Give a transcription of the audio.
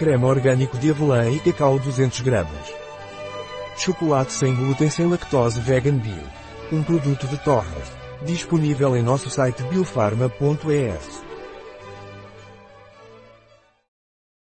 Creme orgânico de avelã e cacau 200 gramas. Chocolate sem glúten sem lactose vegan bio. Um produto de Torres. Disponível em nosso site biofarma.es.